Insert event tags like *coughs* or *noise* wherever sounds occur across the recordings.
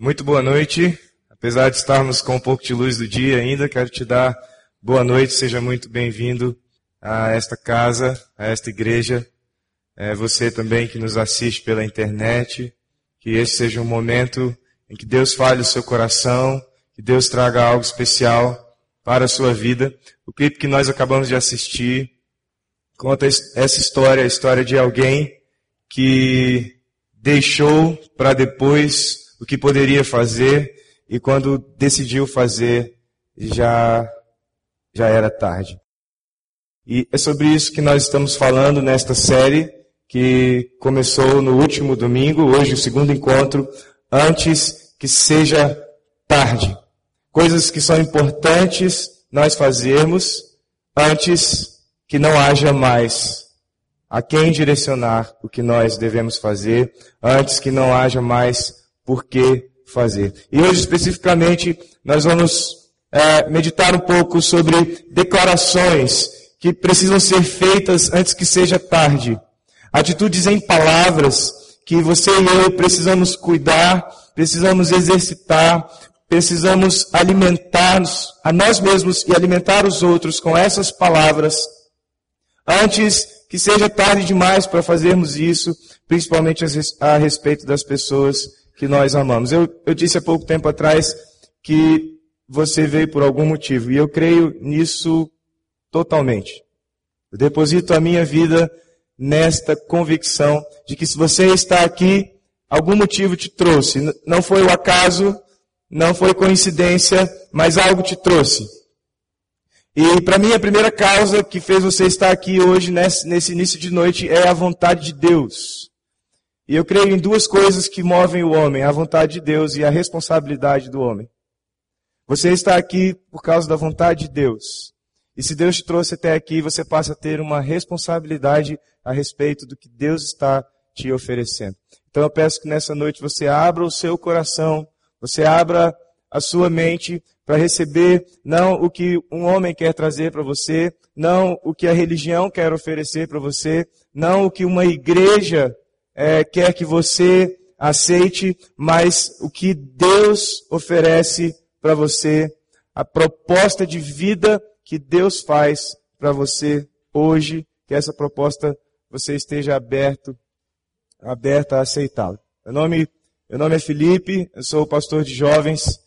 Muito boa noite. Apesar de estarmos com um pouco de luz do dia ainda, quero te dar boa noite. Seja muito bem-vindo a esta casa, a esta igreja. É você também que nos assiste pela internet. Que este seja um momento em que Deus fale o seu coração, que Deus traga algo especial para a sua vida. O clipe que nós acabamos de assistir conta essa história, a história de alguém que deixou para depois o que poderia fazer e quando decidiu fazer já já era tarde. E é sobre isso que nós estamos falando nesta série que começou no último domingo, hoje o segundo encontro, antes que seja tarde. Coisas que são importantes nós fazermos antes que não haja mais a quem direcionar o que nós devemos fazer, antes que não haja mais por que fazer. E hoje, especificamente, nós vamos é, meditar um pouco sobre declarações que precisam ser feitas antes que seja tarde. Atitudes em palavras que você e eu precisamos cuidar, precisamos exercitar, precisamos alimentar-nos a nós mesmos e alimentar os outros com essas palavras antes que seja tarde demais para fazermos isso, principalmente a respeito das pessoas que nós amamos. Eu, eu disse há pouco tempo atrás que você veio por algum motivo, e eu creio nisso totalmente. Eu deposito a minha vida nesta convicção de que se você está aqui, algum motivo te trouxe. Não foi o acaso, não foi coincidência, mas algo te trouxe. E para mim a primeira causa que fez você estar aqui hoje, nesse, nesse início de noite, é a vontade de Deus. E eu creio em duas coisas que movem o homem: a vontade de Deus e a responsabilidade do homem. Você está aqui por causa da vontade de Deus. E se Deus te trouxe até aqui, você passa a ter uma responsabilidade a respeito do que Deus está te oferecendo. Então eu peço que nessa noite você abra o seu coração, você abra a sua mente para receber não o que um homem quer trazer para você, não o que a religião quer oferecer para você, não o que uma igreja é, quer que você aceite, mas o que Deus oferece para você, a proposta de vida que Deus faz para você hoje, que essa proposta você esteja aberto, aberta a aceitá-la. Meu nome, meu nome é Felipe, eu sou o pastor de jovens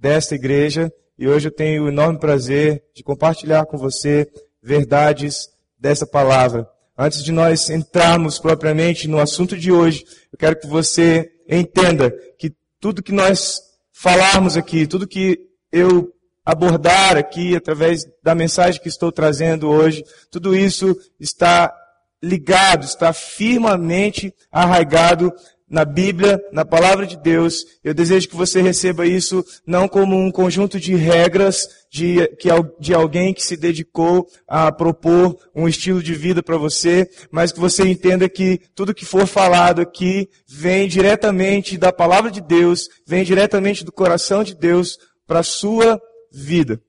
desta igreja e hoje eu tenho o enorme prazer de compartilhar com você verdades dessa palavra. Antes de nós entrarmos propriamente no assunto de hoje, eu quero que você entenda que tudo que nós falarmos aqui, tudo que eu abordar aqui através da mensagem que estou trazendo hoje, tudo isso está ligado, está firmemente arraigado na Bíblia, na palavra de Deus. Eu desejo que você receba isso não como um conjunto de regras de, que, de alguém que se dedicou a propor um estilo de vida para você, mas que você entenda que tudo que for falado aqui vem diretamente da palavra de Deus, vem diretamente do coração de Deus para a sua vida.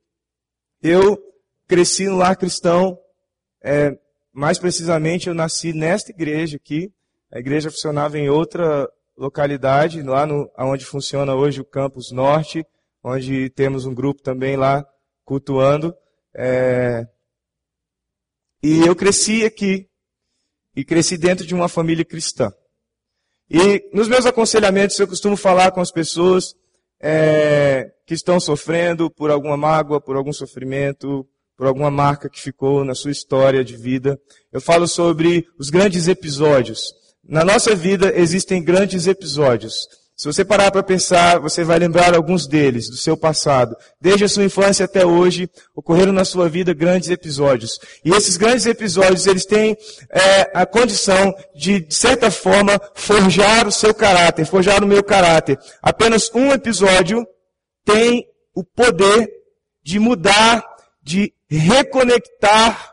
Eu cresci no lar cristão, é, mais precisamente eu nasci nesta igreja aqui, a igreja funcionava em outra localidade, lá no, onde funciona hoje o Campus Norte, onde temos um grupo também lá cultuando. É... E eu cresci aqui, e cresci dentro de uma família cristã. E nos meus aconselhamentos eu costumo falar com as pessoas é, que estão sofrendo por alguma mágoa, por algum sofrimento, por alguma marca que ficou na sua história de vida. Eu falo sobre os grandes episódios. Na nossa vida existem grandes episódios. Se você parar para pensar, você vai lembrar alguns deles, do seu passado. Desde a sua infância até hoje, ocorreram na sua vida grandes episódios. E esses grandes episódios, eles têm é, a condição de, de certa forma, forjar o seu caráter, forjar o meu caráter. Apenas um episódio tem o poder de mudar, de reconectar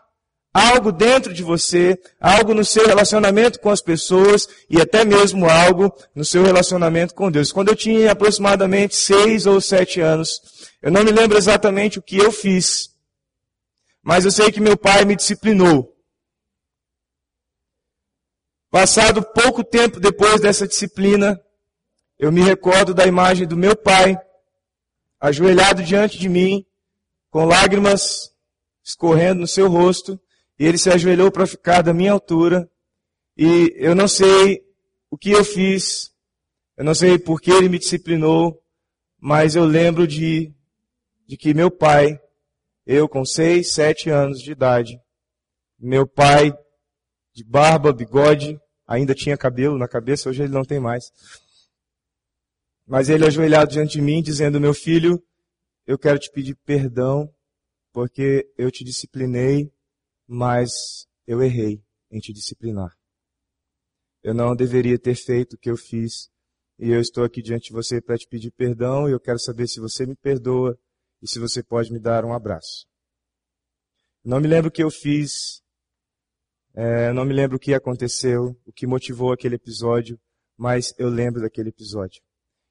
algo dentro de você, algo no seu relacionamento com as pessoas e até mesmo algo no seu relacionamento com Deus. Quando eu tinha aproximadamente seis ou sete anos, eu não me lembro exatamente o que eu fiz, mas eu sei que meu pai me disciplinou. Passado pouco tempo depois dessa disciplina, eu me recordo da imagem do meu pai, ajoelhado diante de mim, com lágrimas escorrendo no seu rosto, e ele se ajoelhou para ficar da minha altura, e eu não sei o que eu fiz, eu não sei por que ele me disciplinou, mas eu lembro de, de que meu pai, eu com seis, sete anos de idade, meu pai de barba, bigode, ainda tinha cabelo na cabeça, hoje ele não tem mais. Mas ele ajoelhado diante de mim, dizendo: Meu filho, eu quero te pedir perdão, porque eu te disciplinei, mas eu errei em te disciplinar. Eu não deveria ter feito o que eu fiz, e eu estou aqui diante de você para te pedir perdão, e eu quero saber se você me perdoa e se você pode me dar um abraço. Não me lembro o que eu fiz, é, não me lembro o que aconteceu, o que motivou aquele episódio, mas eu lembro daquele episódio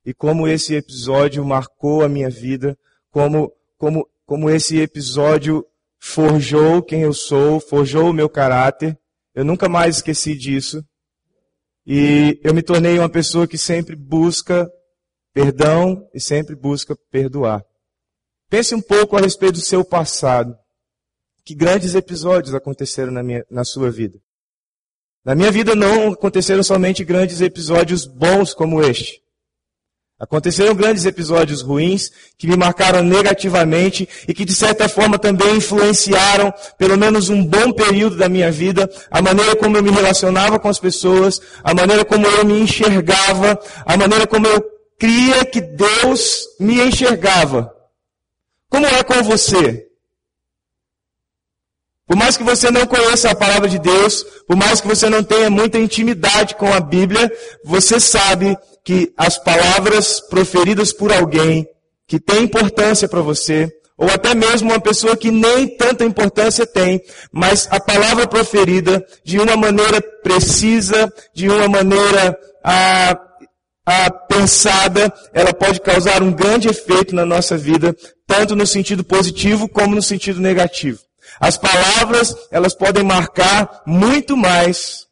e como esse episódio marcou a minha vida, como, como, como esse episódio forjou quem eu sou, forjou o meu caráter. Eu nunca mais esqueci disso. E eu me tornei uma pessoa que sempre busca perdão e sempre busca perdoar. Pense um pouco a respeito do seu passado. Que grandes episódios aconteceram na, minha, na sua vida. Na minha vida não aconteceram somente grandes episódios bons como este. Aconteceram grandes episódios ruins que me marcaram negativamente e que de certa forma também influenciaram, pelo menos um bom período da minha vida, a maneira como eu me relacionava com as pessoas, a maneira como eu me enxergava, a maneira como eu cria que Deus me enxergava. Como é com você? Por mais que você não conheça a palavra de Deus, por mais que você não tenha muita intimidade com a Bíblia, você sabe que as palavras proferidas por alguém que tem importância para você, ou até mesmo uma pessoa que nem tanta importância tem, mas a palavra proferida de uma maneira precisa, de uma maneira ah, ah, pensada, ela pode causar um grande efeito na nossa vida, tanto no sentido positivo como no sentido negativo. As palavras, elas podem marcar muito mais,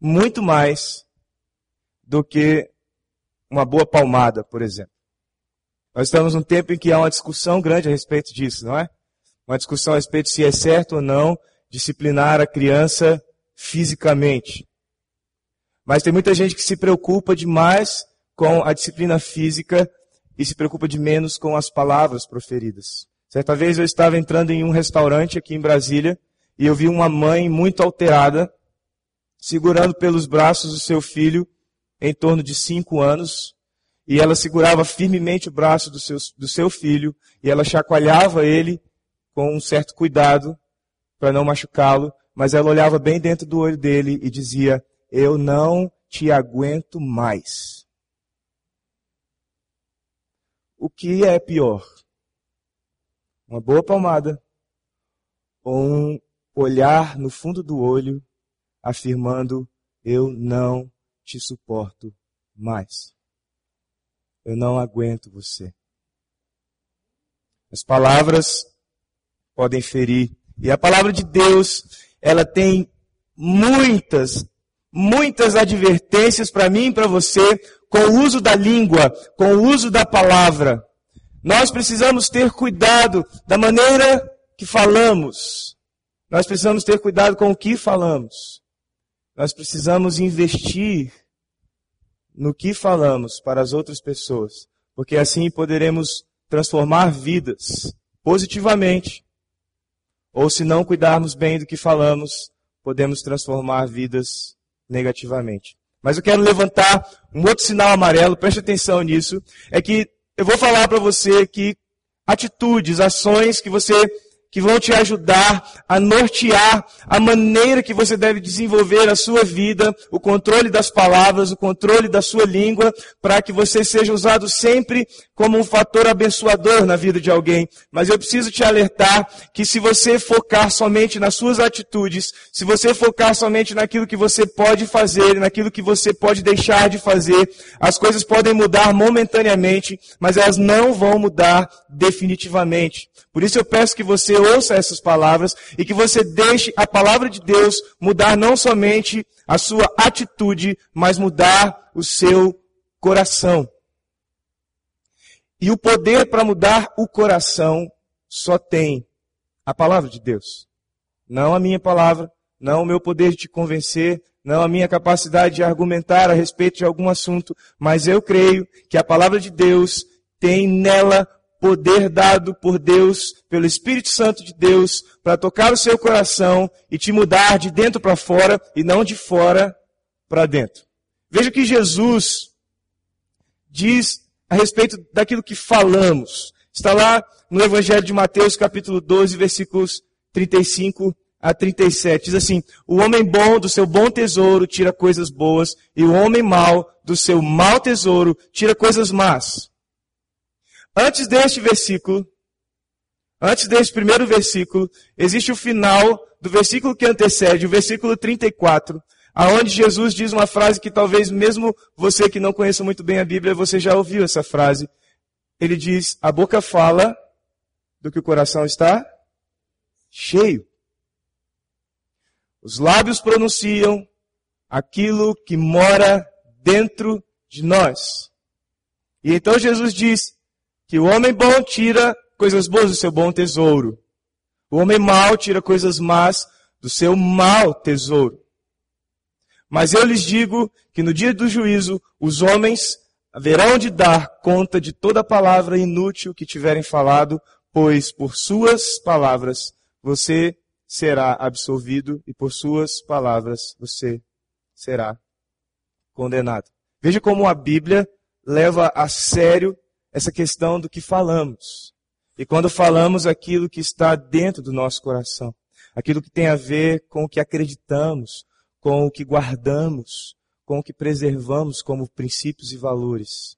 muito mais do que uma boa palmada, por exemplo. Nós estamos num tempo em que há uma discussão grande a respeito disso, não é? Uma discussão a respeito se é certo ou não disciplinar a criança fisicamente. Mas tem muita gente que se preocupa demais com a disciplina física e se preocupa de menos com as palavras proferidas. Certa vez eu estava entrando em um restaurante aqui em Brasília e eu vi uma mãe muito alterada segurando pelos braços o seu filho em torno de cinco anos, e ela segurava firmemente o braço do seu, do seu filho, e ela chacoalhava ele com um certo cuidado para não machucá-lo, mas ela olhava bem dentro do olho dele e dizia: Eu não te aguento mais. O que é pior? Uma boa palmada ou um olhar no fundo do olho afirmando: Eu não te suporto mais. Eu não aguento você. As palavras podem ferir. E a palavra de Deus, ela tem muitas, muitas advertências para mim e para você com o uso da língua, com o uso da palavra. Nós precisamos ter cuidado da maneira que falamos. Nós precisamos ter cuidado com o que falamos. Nós precisamos investir no que falamos para as outras pessoas, porque assim poderemos transformar vidas positivamente. Ou se não cuidarmos bem do que falamos, podemos transformar vidas negativamente. Mas eu quero levantar um outro sinal amarelo, preste atenção nisso, é que eu vou falar para você que atitudes, ações que você que vão te ajudar a nortear a maneira que você deve desenvolver a sua vida, o controle das palavras, o controle da sua língua, para que você seja usado sempre como um fator abençoador na vida de alguém. Mas eu preciso te alertar que se você focar somente nas suas atitudes, se você focar somente naquilo que você pode fazer, naquilo que você pode deixar de fazer, as coisas podem mudar momentaneamente, mas elas não vão mudar definitivamente. Por isso eu peço que você ouça essas palavras e que você deixe a palavra de Deus mudar não somente a sua atitude, mas mudar o seu coração. E o poder para mudar o coração só tem a palavra de Deus. Não a minha palavra, não o meu poder de te convencer, não a minha capacidade de argumentar a respeito de algum assunto, mas eu creio que a palavra de Deus tem nela poder dado por Deus, pelo Espírito Santo de Deus, para tocar o seu coração e te mudar de dentro para fora e não de fora para dentro. Veja que Jesus diz a respeito daquilo que falamos. Está lá no Evangelho de Mateus, capítulo 12, versículos 35 a 37. Diz assim: O homem bom do seu bom tesouro tira coisas boas, e o homem mau do seu mau tesouro tira coisas más. Antes deste versículo, antes deste primeiro versículo, existe o final do versículo que antecede, o versículo 34, aonde Jesus diz uma frase que talvez mesmo você que não conheça muito bem a Bíblia, você já ouviu essa frase. Ele diz: "A boca fala do que o coração está cheio. Os lábios pronunciam aquilo que mora dentro de nós." E então Jesus diz: que o homem bom tira coisas boas do seu bom tesouro. O homem mau tira coisas más do seu mau tesouro. Mas eu lhes digo que no dia do juízo os homens haverão de dar conta de toda palavra inútil que tiverem falado, pois por suas palavras você será absolvido e por suas palavras você será condenado. Veja como a Bíblia leva a sério essa questão do que falamos. E quando falamos aquilo que está dentro do nosso coração, aquilo que tem a ver com o que acreditamos, com o que guardamos, com o que preservamos como princípios e valores.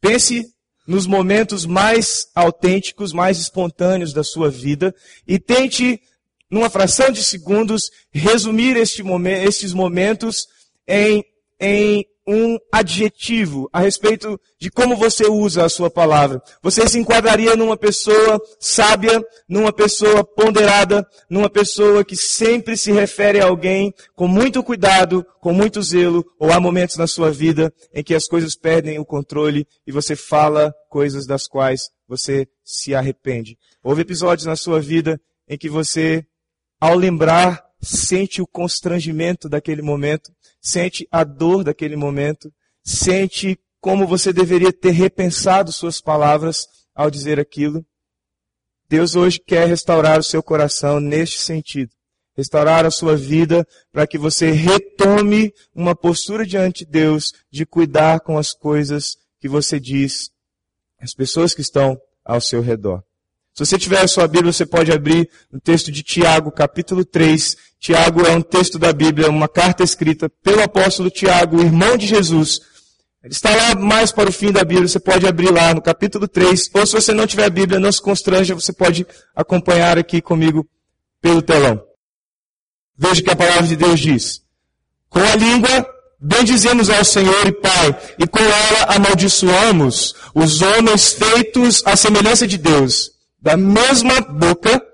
Pense nos momentos mais autênticos, mais espontâneos da sua vida e tente, numa fração de segundos, resumir este estes momentos em, em um adjetivo a respeito de como você usa a sua palavra. Você se enquadraria numa pessoa sábia, numa pessoa ponderada, numa pessoa que sempre se refere a alguém com muito cuidado, com muito zelo, ou há momentos na sua vida em que as coisas perdem o controle e você fala coisas das quais você se arrepende. Houve episódios na sua vida em que você, ao lembrar, sente o constrangimento daquele momento, sente a dor daquele momento, sente como você deveria ter repensado suas palavras ao dizer aquilo. Deus hoje quer restaurar o seu coração neste sentido. Restaurar a sua vida para que você retome uma postura diante de Deus de cuidar com as coisas que você diz, as pessoas que estão ao seu redor. Se você tiver a sua Bíblia, você pode abrir no texto de Tiago, capítulo 3. Tiago é um texto da Bíblia, uma carta escrita pelo apóstolo Tiago, irmão de Jesus. Ele está lá mais para o fim da Bíblia, você pode abrir lá no capítulo 3. Ou se você não tiver a Bíblia, não se constranja, você pode acompanhar aqui comigo pelo telão. Veja o que a palavra de Deus diz. Com a língua bendizemos ao Senhor e Pai, e com ela amaldiçoamos os homens feitos à semelhança de Deus da mesma boca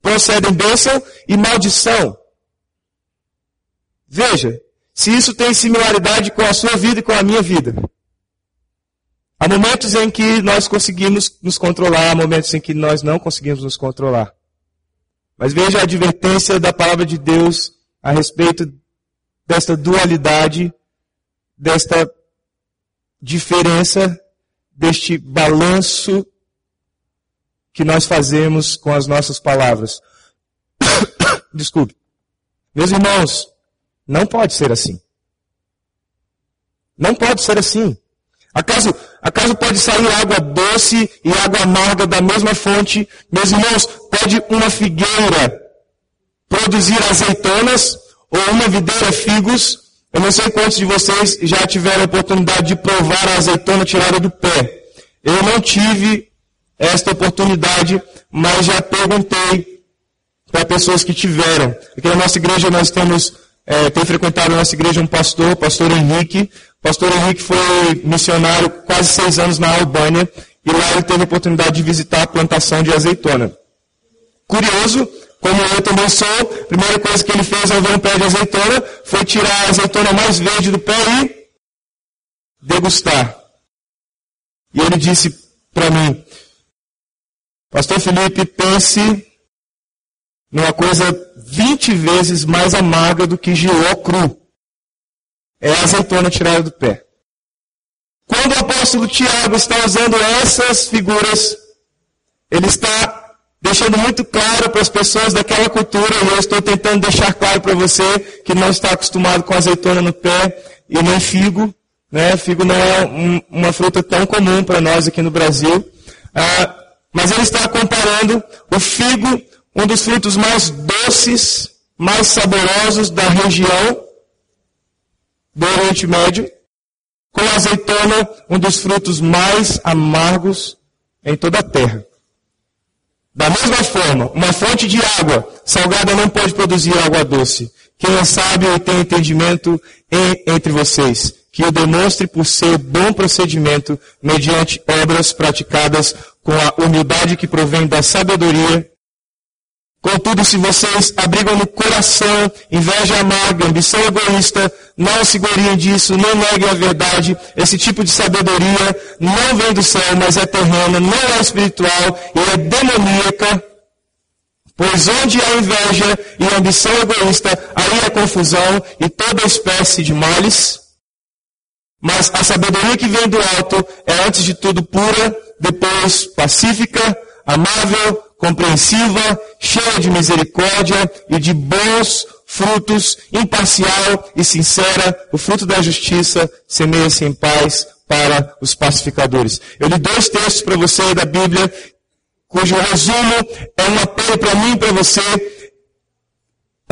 procedem bênção e maldição. Veja, se isso tem similaridade com a sua vida e com a minha vida. Há momentos em que nós conseguimos nos controlar, há momentos em que nós não conseguimos nos controlar. Mas veja a advertência da palavra de Deus a respeito desta dualidade, desta diferença, deste balanço que nós fazemos com as nossas palavras. *coughs* Desculpe. Meus irmãos, não pode ser assim. Não pode ser assim. Acaso, acaso pode sair água doce e água amarga da mesma fonte? Meus irmãos, pode uma figueira produzir azeitonas ou uma videira figos? Eu não sei quantos de vocês já tiveram a oportunidade de provar a azeitona tirada do pé. Eu não tive esta oportunidade, mas já perguntei para pessoas que tiveram. Aqui na nossa igreja nós temos, é, tem frequentado a nossa igreja um pastor, pastor Henrique. Pastor Henrique foi missionário quase seis anos na Albânia e lá ele teve a oportunidade de visitar a plantação de azeitona. Curioso, como eu também sou, a primeira coisa que ele fez ao ver um pé de azeitona foi tirar a azeitona mais verde do pé e degustar. E ele disse para mim, Pastor Felipe, pense numa coisa 20 vezes mais amarga do que giló cru. É a azeitona tirada do pé. Quando o apóstolo Tiago está usando essas figuras, ele está deixando muito claro para as pessoas daquela cultura, e eu estou tentando deixar claro para você que não está acostumado com azeitona no pé e nem figo. Né? Figo não é um, uma fruta tão comum para nós aqui no Brasil. Ah, mas ele está comparando o figo, um dos frutos mais doces, mais saborosos da região do Oriente Médio, com a azeitona, um dos frutos mais amargos em toda a terra. Da mesma forma, uma fonte de água salgada não pode produzir água doce. Quem é sábio e tem entendimento entre vocês, que o demonstre por seu bom procedimento, mediante obras praticadas com a humildade que provém da sabedoria Contudo, se vocês abrigam no coração inveja amarga, ambição egoísta, não se gloriem disso, não neguem a verdade. Esse tipo de sabedoria não vem do céu, mas é terrena, não é espiritual e é demoníaca. Pois onde há inveja e ambição egoísta, aí há confusão e toda espécie de males. Mas a sabedoria que vem do alto é antes de tudo pura, depois pacífica, amável, compreensiva, cheia de misericórdia e de bons frutos, imparcial e sincera, o fruto da justiça semeia-se em paz para os pacificadores. Eu li dois textos para você da Bíblia, cujo resumo é um apelo para mim e para você.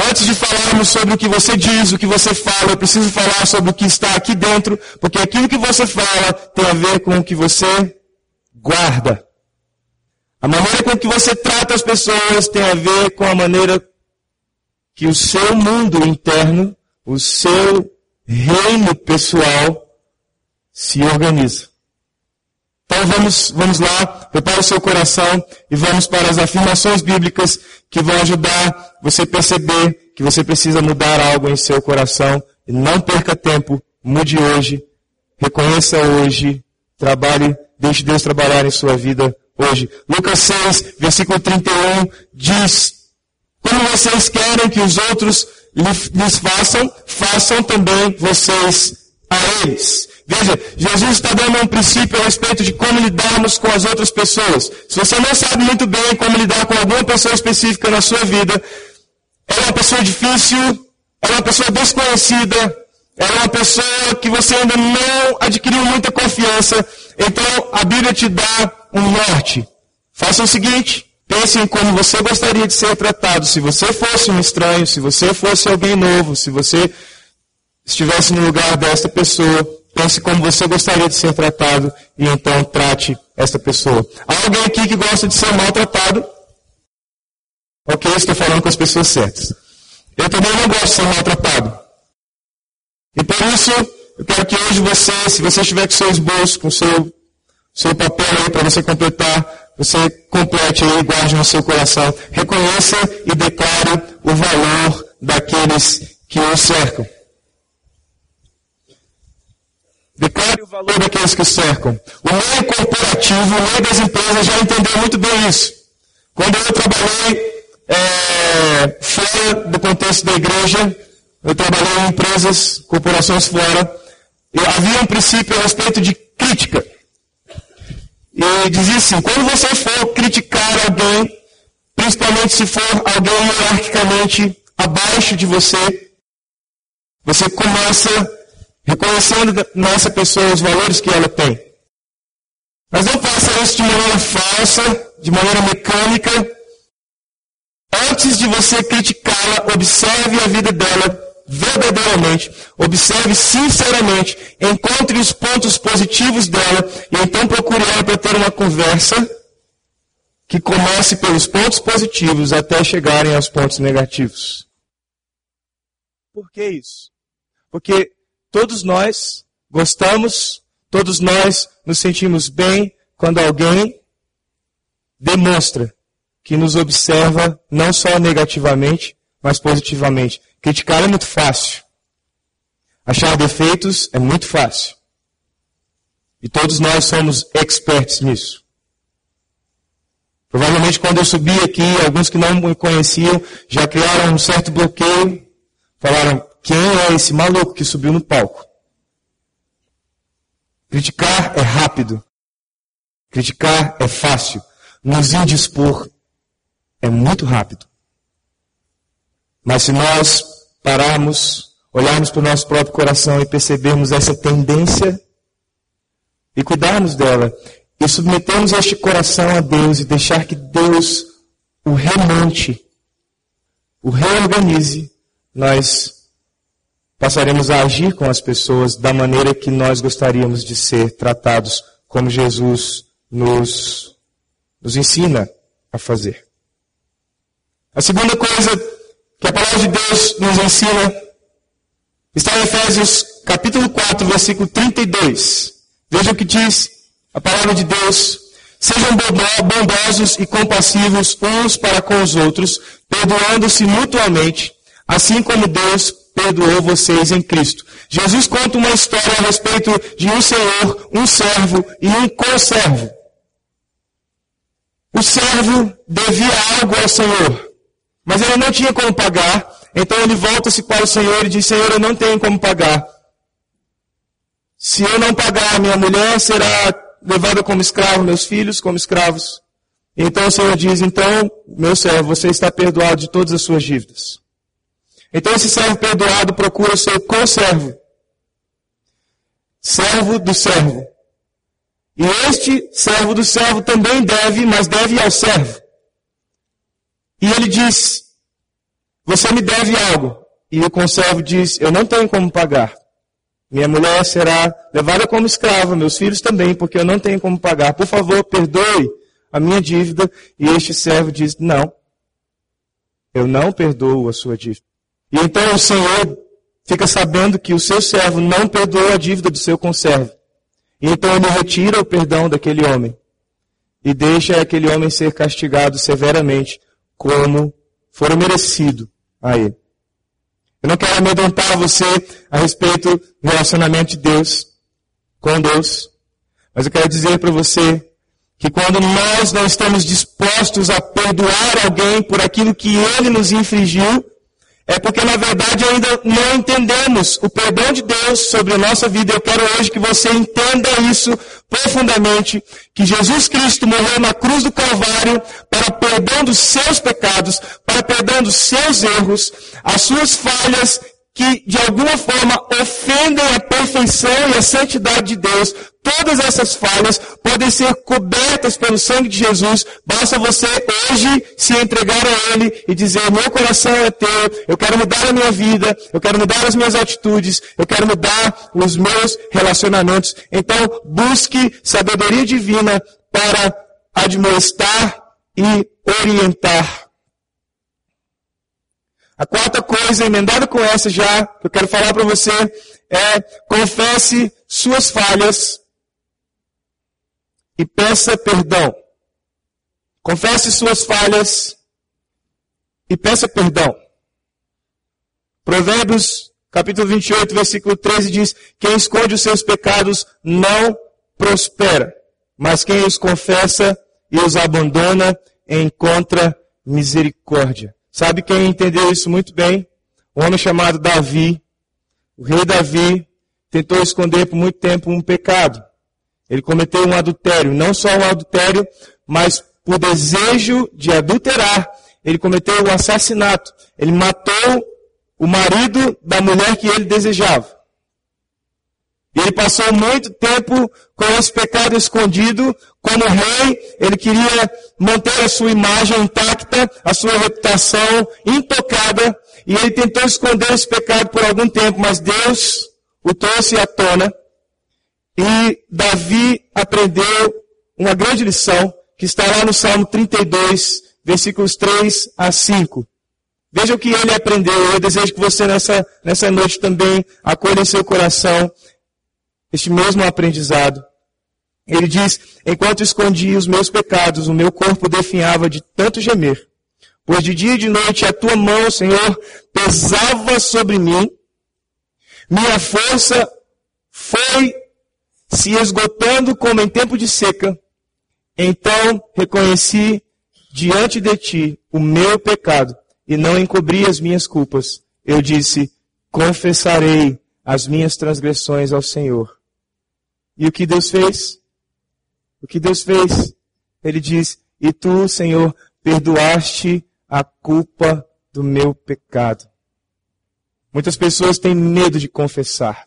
Antes de falarmos sobre o que você diz, o que você fala, eu preciso falar sobre o que está aqui dentro, porque aquilo que você fala tem a ver com o que você guarda. A maneira com que você trata as pessoas tem a ver com a maneira que o seu mundo interno, o seu reino pessoal se organiza. Então vamos, vamos lá, prepare o seu coração e vamos para as afirmações bíblicas que vão ajudar você a perceber que você precisa mudar algo em seu coração. E não perca tempo, mude hoje, reconheça hoje, trabalhe, deixe Deus trabalhar em sua vida hoje. Lucas 6, versículo 31 diz: Como vocês querem que os outros lhes façam, façam também vocês a eles. Veja, Jesus está dando um princípio a respeito de como lidarmos com as outras pessoas. Se você não sabe muito bem como lidar com alguma pessoa específica na sua vida, é uma pessoa difícil, é uma pessoa desconhecida, ela é uma pessoa que você ainda não adquiriu muita confiança, então a Bíblia te dá um norte. Faça o seguinte: pense em como você gostaria de ser tratado. Se você fosse um estranho, se você fosse alguém novo, se você estivesse no lugar desta pessoa, pense como você gostaria de ser tratado e então trate esta pessoa. Há alguém aqui que gosta de ser maltratado? Ok, estou falando com as pessoas certas. Eu também não gosto de ser maltratado. E por isso, eu quero que hoje você, se você estiver com seu esboço, com seu, seu papel aí para você completar, você complete aí guarde no seu coração. Reconheça e declare o valor daqueles que o cercam. Declare o valor daqueles que o cercam. O meio corporativo, o meio das empresas já entendeu muito bem isso. Quando eu trabalhei é, fora do contexto da igreja, eu trabalhei em empresas, corporações fora, havia um princípio a respeito de crítica. E dizia assim, quando você for criticar alguém, principalmente se for alguém hierarquicamente abaixo de você, você começa reconhecendo nessa pessoa os valores que ela tem. Mas não faça isso de maneira falsa, de maneira mecânica. Antes de você criticá-la, observe a vida dela verdadeiramente, observe sinceramente, encontre os pontos positivos dela e então procure ela para ter uma conversa que comece pelos pontos positivos até chegarem aos pontos negativos. Por que isso? Porque todos nós gostamos, todos nós nos sentimos bem quando alguém demonstra que nos observa não só negativamente, mas positivamente. Criticar é muito fácil. Achar defeitos é muito fácil. E todos nós somos experts nisso. Provavelmente quando eu subi aqui, alguns que não me conheciam já criaram um certo bloqueio. Falaram, quem é esse maluco que subiu no palco? Criticar é rápido. Criticar é fácil. Nos indispor é muito rápido. Mas se nós pararmos, olharmos para o nosso próprio coração e percebermos essa tendência e cuidarmos dela, e submetermos este coração a Deus e deixar que Deus o remonte, o reorganize, nós passaremos a agir com as pessoas da maneira que nós gostaríamos de ser tratados, como Jesus nos, nos ensina a fazer. A segunda coisa que a palavra de Deus nos ensina está em Efésios capítulo 4, versículo 32. Veja o que diz a palavra de Deus. Sejam bondosos e compassivos uns para com os outros, perdoando-se mutuamente, assim como Deus perdoou vocês em Cristo. Jesus conta uma história a respeito de um senhor, um servo e um conservo. O servo devia algo ao senhor, mas ele não tinha como pagar, então ele volta-se para o senhor e diz: Senhor, eu não tenho como pagar. Se eu não pagar, minha mulher será levada como escravo, meus filhos como escravos. Então o Senhor diz: Então, meu servo, você está perdoado de todas as suas dívidas. Então esse servo perdoado procura o seu conservo, servo do servo. E este servo do servo também deve, mas deve ao servo. E ele diz: Você me deve algo. E o conservo diz: Eu não tenho como pagar. Minha mulher será levada como escrava, meus filhos também, porque eu não tenho como pagar. Por favor, perdoe a minha dívida. E este servo diz: Não, eu não perdoo a sua dívida. E então o Senhor fica sabendo que o seu servo não perdoou a dívida do seu conservo. E então ele retira o perdão daquele homem e deixa aquele homem ser castigado severamente, como for merecido a ele. Eu não quero amedrontar você a respeito do relacionamento de Deus com Deus. Mas eu quero dizer para você que quando nós não estamos dispostos a perdoar alguém por aquilo que ele nos infligiu, é porque na verdade ainda não entendemos o perdão de Deus sobre a nossa vida. Eu quero hoje que você entenda isso profundamente, que Jesus Cristo morreu na cruz do Calvário para perdão dos seus pecados, para perdão dos seus erros, as suas falhas que de alguma forma ofendem a perfeição e a santidade de Deus, todas essas falhas podem ser cobertas pelo sangue de Jesus. Basta você hoje se entregar a Ele e dizer: Meu coração é teu, eu quero mudar a minha vida, eu quero mudar as minhas atitudes, eu quero mudar os meus relacionamentos. Então, busque sabedoria divina para admoestar e orientar a quarta coisa, emendada com essa já, que eu quero falar para você, é confesse suas falhas e peça perdão. Confesse suas falhas e peça perdão. Provérbios, capítulo 28, versículo 13 diz: Quem esconde os seus pecados não prospera, mas quem os confessa e os abandona encontra misericórdia. Sabe quem entendeu isso muito bem? Um homem chamado Davi. O rei Davi tentou esconder por muito tempo um pecado. Ele cometeu um adultério, não só um adultério, mas por desejo de adulterar, ele cometeu um assassinato. Ele matou o marido da mulher que ele desejava. Ele passou muito tempo com esse pecado escondido. Como rei, ele queria manter a sua imagem intacta, a sua reputação intocada. E ele tentou esconder esse pecado por algum tempo, mas Deus o trouxe à tona. E Davi aprendeu uma grande lição, que está lá no Salmo 32, versículos 3 a 5. Veja o que ele aprendeu. Eu desejo que você nessa, nessa noite também acolha em seu coração este mesmo aprendizado. Ele diz: Enquanto escondia os meus pecados, o meu corpo definhava de tanto gemer. Pois de dia e de noite a tua mão, Senhor, pesava sobre mim. Minha força foi se esgotando como em tempo de seca, então reconheci diante de ti o meu pecado e não encobri as minhas culpas. Eu disse: confessarei as minhas transgressões ao Senhor. E o que Deus fez? O que Deus fez? Ele diz: E tu, Senhor, perdoaste a culpa do meu pecado. Muitas pessoas têm medo de confessar.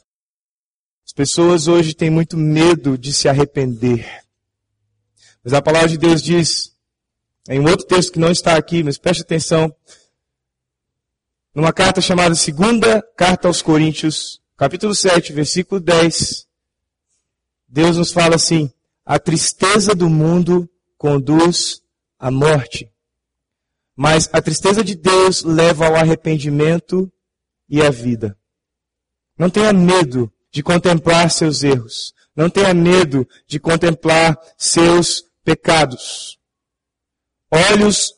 As pessoas hoje têm muito medo de se arrepender. Mas a palavra de Deus diz, em um outro texto que não está aqui, mas preste atenção, numa carta chamada Segunda Carta aos Coríntios, capítulo 7, versículo 10, Deus nos fala assim: a tristeza do mundo conduz à morte, mas a tristeza de Deus leva ao arrependimento e à vida. Não tenha medo de contemplar seus erros. Não tenha medo de contemplar seus pecados. Olhos,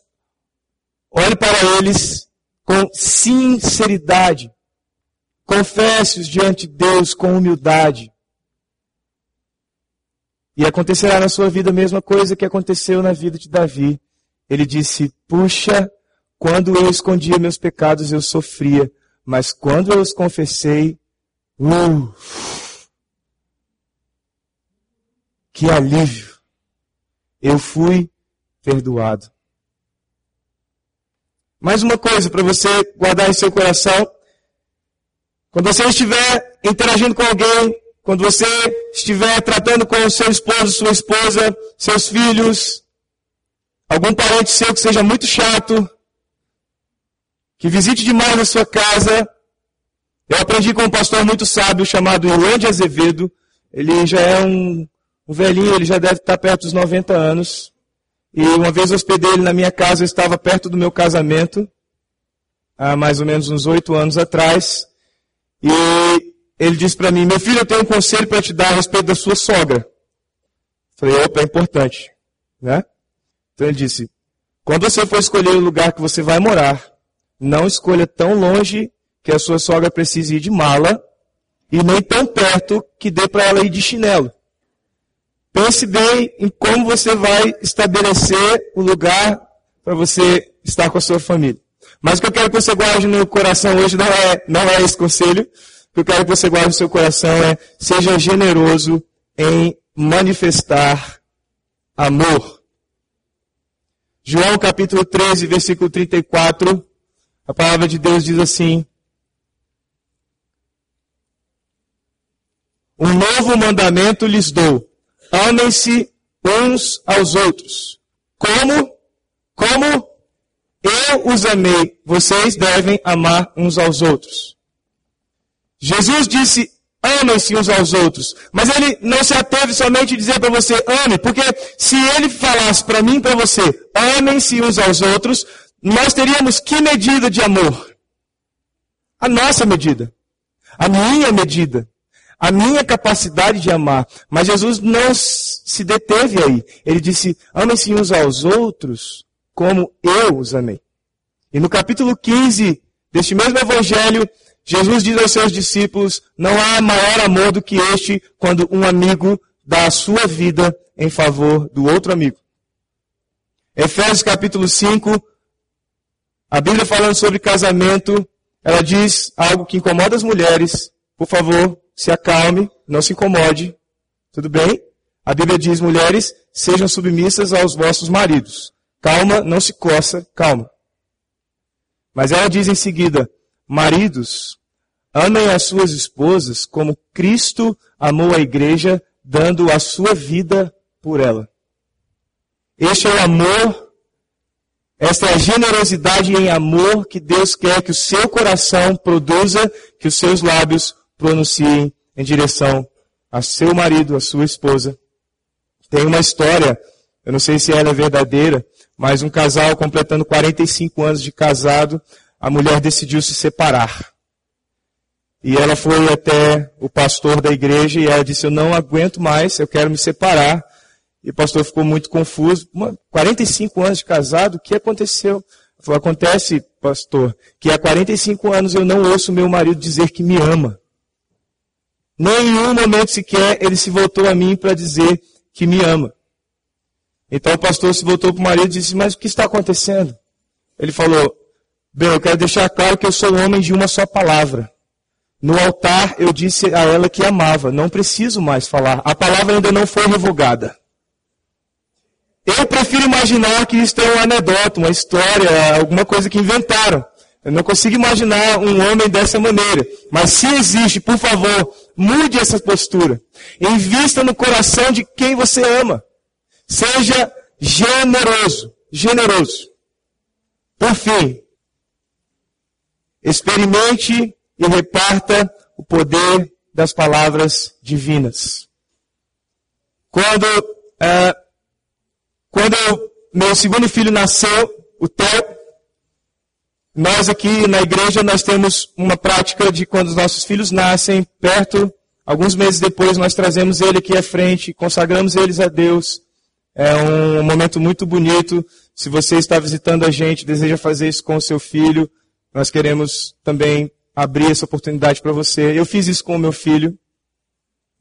olhe para eles com sinceridade. Confesse-os diante de Deus com humildade. E acontecerá na sua vida a mesma coisa que aconteceu na vida de Davi. Ele disse: Puxa, quando eu escondia meus pecados, eu sofria, mas quando eu os confessei, uh, que alívio! Eu fui perdoado. Mais uma coisa para você guardar em seu coração. Quando você estiver interagindo com alguém, quando você estiver tratando com o seu esposo, sua esposa, seus filhos, algum parente seu que seja muito chato, que visite demais a sua casa. Eu aprendi com um pastor muito sábio chamado Ilande Azevedo. Ele já é um, um velhinho, ele já deve estar perto dos 90 anos. E uma vez hospedei ele na minha casa, eu estava perto do meu casamento, há mais ou menos uns oito anos atrás. E ele disse para mim: Meu filho, eu tenho um conselho para te dar a respeito da sua sogra. Falei: opa, é importante. Né? Então ele disse: Quando você for escolher o lugar que você vai morar, não escolha tão longe que a sua sogra precise ir de mala e nem tão perto que dê para ela ir de chinelo. Pense bem em como você vai estabelecer o lugar para você estar com a sua família. Mas o que eu quero que você guarde no coração hoje não é, não é esse conselho, que eu quero que você guarde no seu coração é, seja generoso em manifestar amor. João capítulo 13, versículo 34, a palavra de Deus diz assim: Um novo mandamento lhes dou: amem-se uns aos outros. Como? Como eu os amei, vocês devem amar uns aos outros. Jesus disse, amem-se uns aos outros. Mas ele não se ateve somente a dizer para você, ame, porque se ele falasse para mim e para você, amem-se uns aos outros, nós teríamos que medida de amor? A nossa medida. A minha medida. A minha capacidade de amar. Mas Jesus não se deteve aí. Ele disse, amem-se uns aos outros como eu os amei. E no capítulo 15 deste mesmo evangelho, Jesus diz aos seus discípulos: não há maior amor do que este quando um amigo dá a sua vida em favor do outro amigo. Efésios capítulo 5, a Bíblia falando sobre casamento, ela diz algo que incomoda as mulheres. Por favor, se acalme, não se incomode. Tudo bem? A Bíblia diz, mulheres, sejam submissas aos vossos maridos. Calma, não se coça, calma. Mas ela diz em seguida, Maridos, amem as suas esposas como Cristo amou a igreja, dando a sua vida por ela. Este é o amor, esta é a generosidade em amor que Deus quer que o seu coração produza, que os seus lábios pronunciem em direção a seu marido, a sua esposa. Tem uma história, eu não sei se ela é verdadeira, mas um casal completando 45 anos de casado, a mulher decidiu se separar. E ela foi até o pastor da igreja e ela disse: Eu não aguento mais, eu quero me separar. E o pastor ficou muito confuso. 45 anos de casado, o que aconteceu? Falou: Acontece, pastor, que há 45 anos eu não ouço meu marido dizer que me ama. Nenhum momento sequer ele se voltou a mim para dizer que me ama. Então o pastor se voltou para o marido e disse: Mas o que está acontecendo? Ele falou: Bem, eu quero deixar claro que eu sou homem de uma só palavra. No altar eu disse a ela que amava, não preciso mais falar. A palavra ainda não foi revogada. Eu prefiro imaginar que isso é uma anedota, uma história, alguma coisa que inventaram. Eu não consigo imaginar um homem dessa maneira. Mas se existe, por favor, mude essa postura. Invista no coração de quem você ama. Seja generoso. Generoso. Por fim, experimente e reparta o poder das palavras divinas. Quando uh, quando meu segundo filho nasceu, o Theo, nós aqui na igreja nós temos uma prática de quando os nossos filhos nascem, perto, alguns meses depois nós trazemos ele aqui à frente, consagramos eles a Deus. É um momento muito bonito. Se você está visitando a gente, deseja fazer isso com o seu filho, nós queremos também abrir essa oportunidade para você. Eu fiz isso com o meu filho.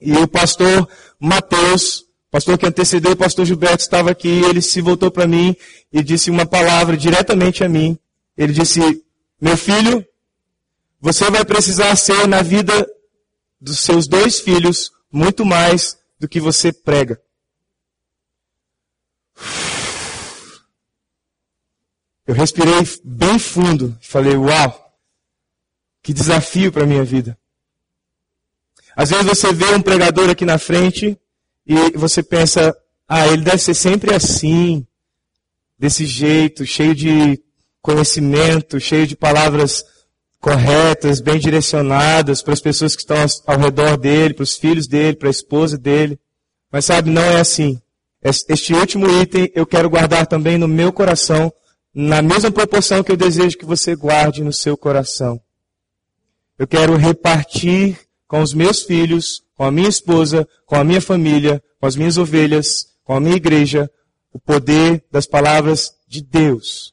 E o pastor Mateus, pastor que antecedeu o pastor Gilberto estava aqui, ele se voltou para mim e disse uma palavra diretamente a mim. Ele disse: Meu filho, você vai precisar ser na vida dos seus dois filhos muito mais do que você prega. Eu respirei bem fundo e falei: Uau, que desafio para a minha vida. Às vezes você vê um pregador aqui na frente e você pensa, ah, ele deve ser sempre assim, desse jeito, cheio de conhecimento, cheio de palavras corretas, bem direcionadas para as pessoas que estão ao redor dele, para os filhos dele, para a esposa dele. Mas sabe, não é assim. Este último item eu quero guardar também no meu coração, na mesma proporção que eu desejo que você guarde no seu coração. Eu quero repartir com os meus filhos com a minha esposa, com a minha família, com as minhas ovelhas, com a minha igreja, o poder das palavras de Deus.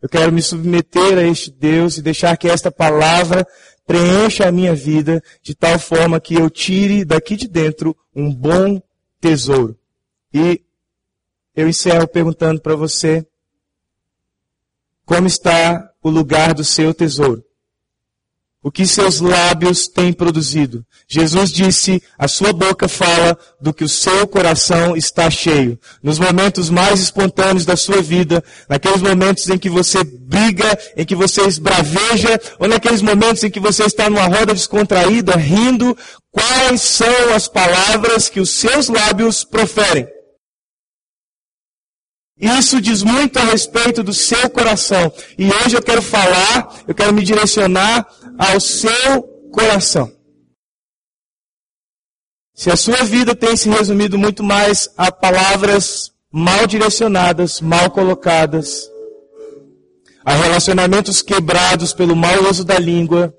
Eu quero me submeter a este Deus e deixar que esta palavra preencha a minha vida de tal forma que eu tire daqui de dentro um bom tesouro. E eu encerro perguntando para você: como está o lugar do seu tesouro? o que seus lábios têm produzido. Jesus disse: a sua boca fala do que o seu coração está cheio. Nos momentos mais espontâneos da sua vida, naqueles momentos em que você briga, em que você esbraveja, ou naqueles momentos em que você está numa roda descontraída, rindo, quais são as palavras que os seus lábios proferem? Isso diz muito a respeito do seu coração. E hoje eu quero falar, eu quero me direcionar ao seu coração. Se a sua vida tem se resumido muito mais a palavras mal direcionadas, mal colocadas, a relacionamentos quebrados pelo mau uso da língua,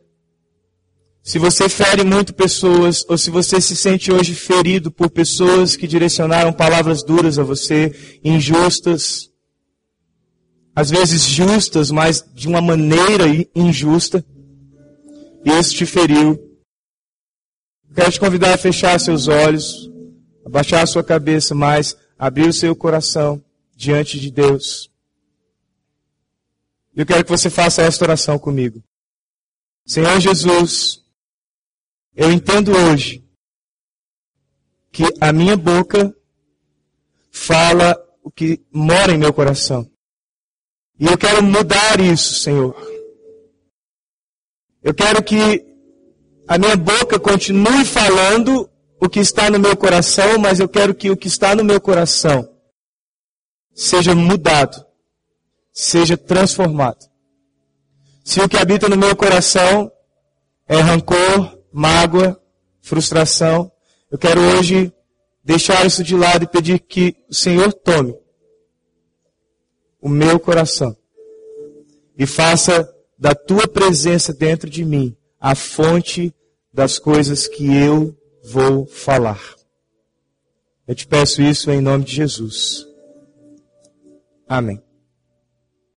se você fere muito pessoas, ou se você se sente hoje ferido por pessoas que direcionaram palavras duras a você, injustas, às vezes justas, mas de uma maneira injusta, e isso te feriu. Quero te convidar a fechar seus olhos, abaixar a sua cabeça, mas abrir o seu coração diante de Deus. Eu quero que você faça esta oração comigo. Senhor Jesus, eu entendo hoje que a minha boca fala o que mora em meu coração. E eu quero mudar isso, Senhor. Eu quero que a minha boca continue falando o que está no meu coração, mas eu quero que o que está no meu coração seja mudado, seja transformado. Se o que habita no meu coração é rancor, mágoa, frustração, eu quero hoje deixar isso de lado e pedir que o Senhor tome o meu coração e faça da tua presença dentro de mim a fonte das coisas que eu vou falar. Eu te peço isso em nome de Jesus. Amém.